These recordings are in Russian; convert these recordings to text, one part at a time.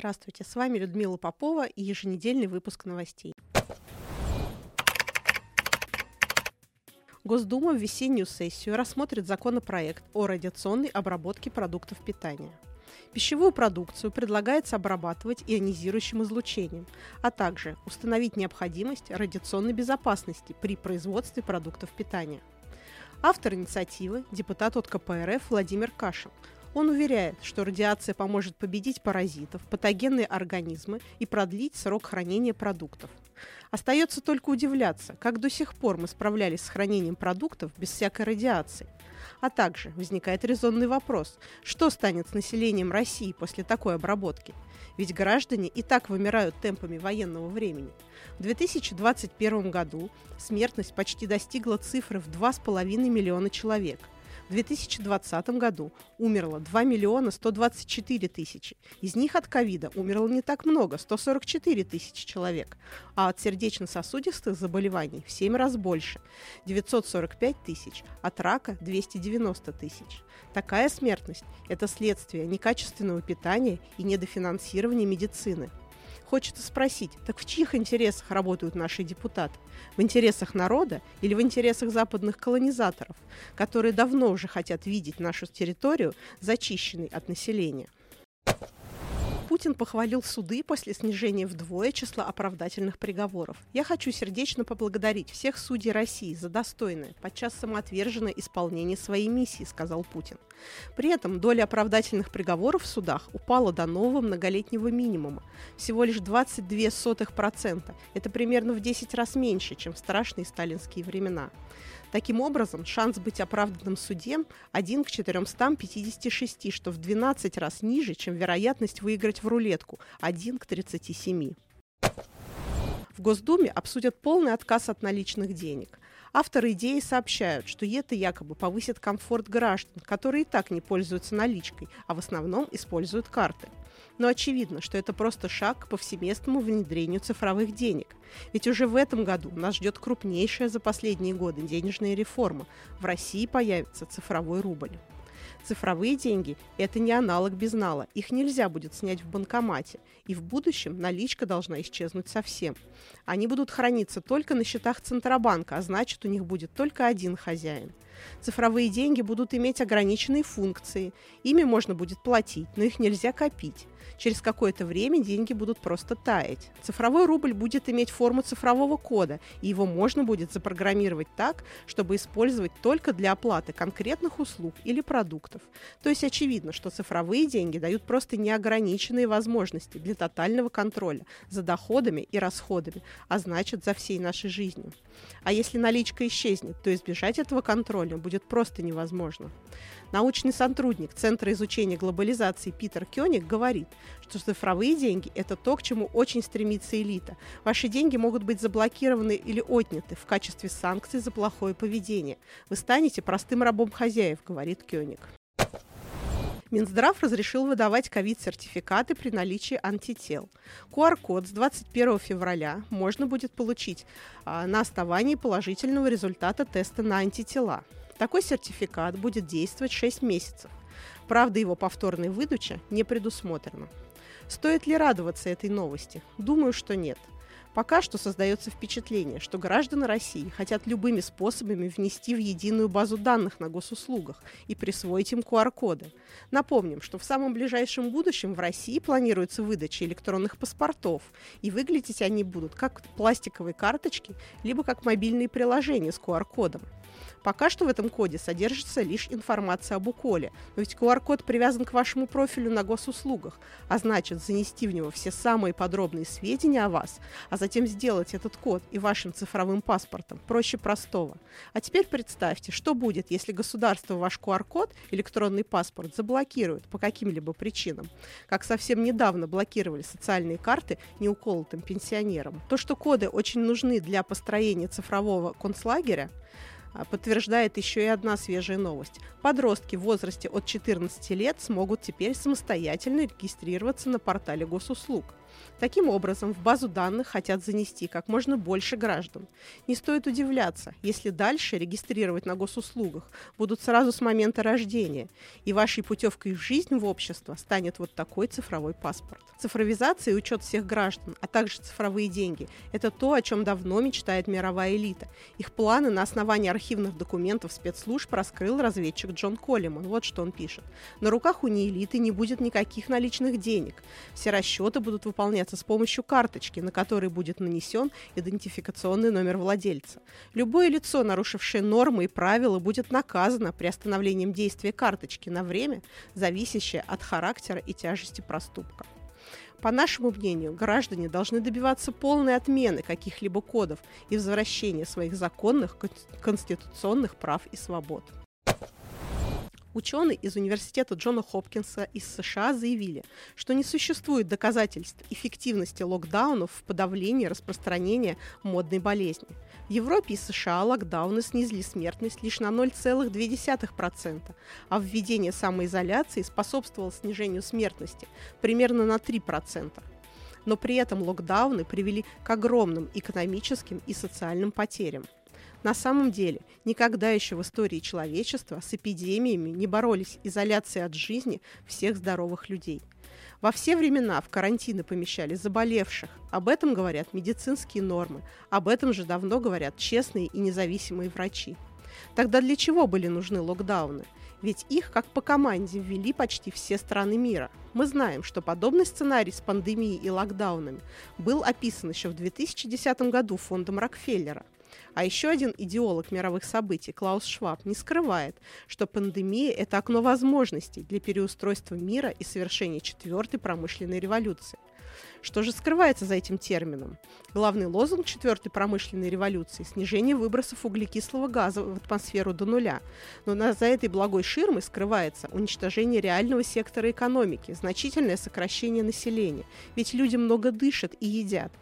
Здравствуйте, с вами Людмила Попова и еженедельный выпуск новостей. Госдума в весеннюю сессию рассмотрит законопроект о радиационной обработке продуктов питания. Пищевую продукцию предлагается обрабатывать ионизирующим излучением, а также установить необходимость радиационной безопасности при производстве продуктов питания. Автор инициативы – депутат от КПРФ Владимир Кашин – он уверяет, что радиация поможет победить паразитов, патогенные организмы и продлить срок хранения продуктов. Остается только удивляться, как до сих пор мы справлялись с хранением продуктов без всякой радиации. А также возникает резонный вопрос, что станет с населением России после такой обработки? Ведь граждане и так вымирают темпами военного времени. В 2021 году смертность почти достигла цифры в 2,5 миллиона человек – в 2020 году умерло 2 миллиона 124 тысячи. Из них от ковида умерло не так много, 144 тысячи человек, а от сердечно-сосудистых заболеваний в 7 раз больше, 945 тысяч, от рака 290 тысяч. Такая смертность – это следствие некачественного питания и недофинансирования медицины – Хочется спросить, так в чьих интересах работают наши депутаты? В интересах народа или в интересах западных колонизаторов, которые давно уже хотят видеть нашу территорию зачищенной от населения? Путин похвалил суды после снижения вдвое числа оправдательных приговоров. Я хочу сердечно поблагодарить всех судей России за достойное, подчас самоотверженное исполнение своей миссии, сказал Путин. При этом доля оправдательных приговоров в судах упала до нового многолетнего минимума. Всего лишь 22%. Это примерно в 10 раз меньше, чем в страшные сталинские времена. Таким образом, шанс быть оправданным в суде 1 к 456, что в 12 раз ниже, чем вероятность выиграть в рулетку 1 к 37. В Госдуме обсудят полный отказ от наличных денег. Авторы идеи сообщают, что это якобы повысит комфорт граждан, которые и так не пользуются наличкой, а в основном используют карты – но очевидно, что это просто шаг к повсеместному внедрению цифровых денег. Ведь уже в этом году нас ждет крупнейшая за последние годы денежная реформа. В России появится цифровой рубль. Цифровые деньги – это не аналог безнала. Их нельзя будет снять в банкомате. И в будущем наличка должна исчезнуть совсем. Они будут храниться только на счетах Центробанка, а значит, у них будет только один хозяин. Цифровые деньги будут иметь ограниченные функции. Ими можно будет платить, но их нельзя копить. Через какое-то время деньги будут просто таять. Цифровой рубль будет иметь форму цифрового кода, и его можно будет запрограммировать так, чтобы использовать только для оплаты конкретных услуг или продуктов. То есть очевидно, что цифровые деньги дают просто неограниченные возможности для тотального контроля за доходами и расходами, а значит за всей нашей жизнью. А если наличка исчезнет, то избежать этого контроля будет просто невозможно. Научный сотрудник Центра изучения глобализации Питер Кёник говорит, что цифровые деньги – это то, к чему очень стремится элита. Ваши деньги могут быть заблокированы или отняты в качестве санкций за плохое поведение. Вы станете простым рабом хозяев, говорит Кёник. Минздрав разрешил выдавать ковид-сертификаты при наличии антител. QR-код с 21 февраля можно будет получить а, на основании положительного результата теста на антитела. Такой сертификат будет действовать 6 месяцев. Правда, его повторной выдача не предусмотрена. Стоит ли радоваться этой новости? Думаю, что нет. Пока что создается впечатление, что граждане России хотят любыми способами внести в единую базу данных на госуслугах и присвоить им QR-коды. Напомним, что в самом ближайшем будущем в России планируется выдача электронных паспортов, и выглядеть они будут как пластиковые карточки, либо как мобильные приложения с QR-кодом. Пока что в этом коде содержится лишь информация об уколе, но ведь QR-код привязан к вашему профилю на госуслугах, а значит занести в него все самые подробные сведения о вас, а затем сделать этот код и вашим цифровым паспортом проще простого. А теперь представьте, что будет, если государство ваш QR-код, электронный паспорт, заблокирует по каким-либо причинам, как совсем недавно блокировали социальные карты неуколотым пенсионерам. То, что коды очень нужны для построения цифрового концлагеря, подтверждает еще и одна свежая новость. Подростки в возрасте от 14 лет смогут теперь самостоятельно регистрироваться на портале госуслуг – Таким образом, в базу данных хотят занести как можно больше граждан. Не стоит удивляться, если дальше регистрировать на госуслугах будут сразу с момента рождения, и вашей путевкой в жизнь в общество станет вот такой цифровой паспорт. Цифровизация и учет всех граждан, а также цифровые деньги – это то, о чем давно мечтает мировая элита. Их планы на основании архивных документов спецслужб раскрыл разведчик Джон Коллиман. Вот что он пишет. На руках у неэлиты не будет никаких наличных денег. Все расчеты будут выполняться выполняться с помощью карточки, на которой будет нанесен идентификационный номер владельца. Любое лицо, нарушившее нормы и правила, будет наказано приостановлением действия карточки на время, зависящее от характера и тяжести проступка. По нашему мнению, граждане должны добиваться полной отмены каких-либо кодов и возвращения своих законных конституционных прав и свобод. Ученые из Университета Джона Хопкинса из США заявили, что не существует доказательств эффективности локдаунов в подавлении распространения модной болезни. В Европе и США локдауны снизили смертность лишь на 0,2%, а введение самоизоляции способствовало снижению смертности примерно на 3%. Но при этом локдауны привели к огромным экономическим и социальным потерям – на самом деле, никогда еще в истории человечества с эпидемиями не боролись изоляцией от жизни всех здоровых людей. Во все времена в карантины помещали заболевших. Об этом говорят медицинские нормы. Об этом же давно говорят честные и независимые врачи. Тогда для чего были нужны локдауны? Ведь их, как по команде, ввели почти все страны мира. Мы знаем, что подобный сценарий с пандемией и локдаунами был описан еще в 2010 году фондом Рокфеллера – а еще один идеолог мировых событий, Клаус Шваб, не скрывает, что пандемия – это окно возможностей для переустройства мира и совершения четвертой промышленной революции. Что же скрывается за этим термином? Главный лозунг четвертой промышленной революции – снижение выбросов углекислого газа в атмосферу до нуля. Но за этой благой ширмой скрывается уничтожение реального сектора экономики, значительное сокращение населения. Ведь люди много дышат и едят.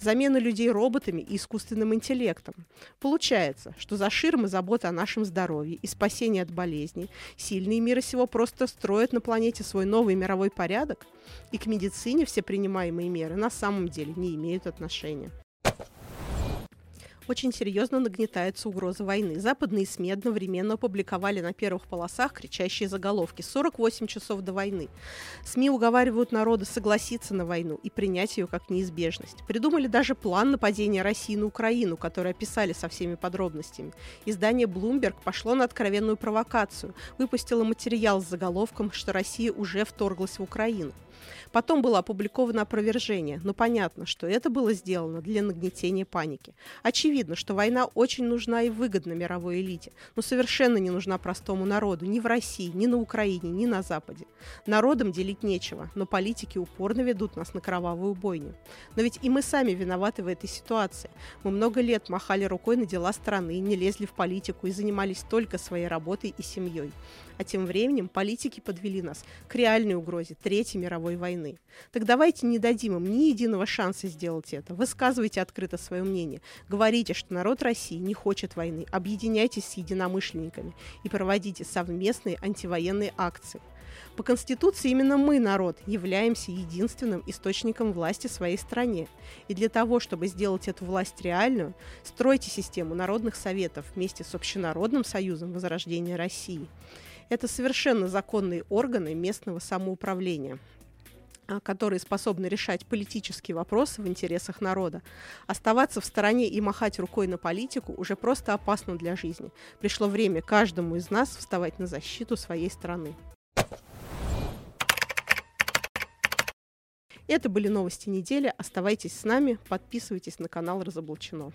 Замена людей роботами и искусственным интеллектом. Получается, что за ширмой забота о нашем здоровье и спасение от болезней сильные мира сего просто строят на планете свой новый мировой порядок, и к медицине все принимаемые меры на самом деле не имеют отношения очень серьезно нагнетается угроза войны. Западные СМИ одновременно опубликовали на первых полосах кричащие заголовки «48 часов до войны». СМИ уговаривают народы согласиться на войну и принять ее как неизбежность. Придумали даже план нападения России на Украину, который описали со всеми подробностями. Издание Bloomberg пошло на откровенную провокацию, выпустило материал с заголовком, что Россия уже вторглась в Украину. Потом было опубликовано опровержение, но понятно, что это было сделано для нагнетения паники. Очевидно, что война очень нужна и выгодна мировой элите, но совершенно не нужна простому народу ни в России, ни на Украине, ни на Западе. Народам делить нечего, но политики упорно ведут нас на кровавую бойню. Но ведь и мы сами виноваты в этой ситуации. Мы много лет махали рукой на дела страны, не лезли в политику и занимались только своей работой и семьей. А тем временем политики подвели нас к реальной угрозе Третьей мировой войны. Так давайте не дадим им ни единого шанса сделать это. Высказывайте открыто свое мнение. Говорите, что народ России не хочет войны. Объединяйтесь с единомышленниками и проводите совместные антивоенные акции. По Конституции именно мы, народ, являемся единственным источником власти в своей стране. И для того, чтобы сделать эту власть реальную, стройте систему народных советов вместе с Общенародным союзом Возрождения России. Это совершенно законные органы местного самоуправления которые способны решать политические вопросы в интересах народа. Оставаться в стороне и махать рукой на политику уже просто опасно для жизни. Пришло время каждому из нас вставать на защиту своей страны. Это были новости недели. Оставайтесь с нами, подписывайтесь на канал Разоблачено.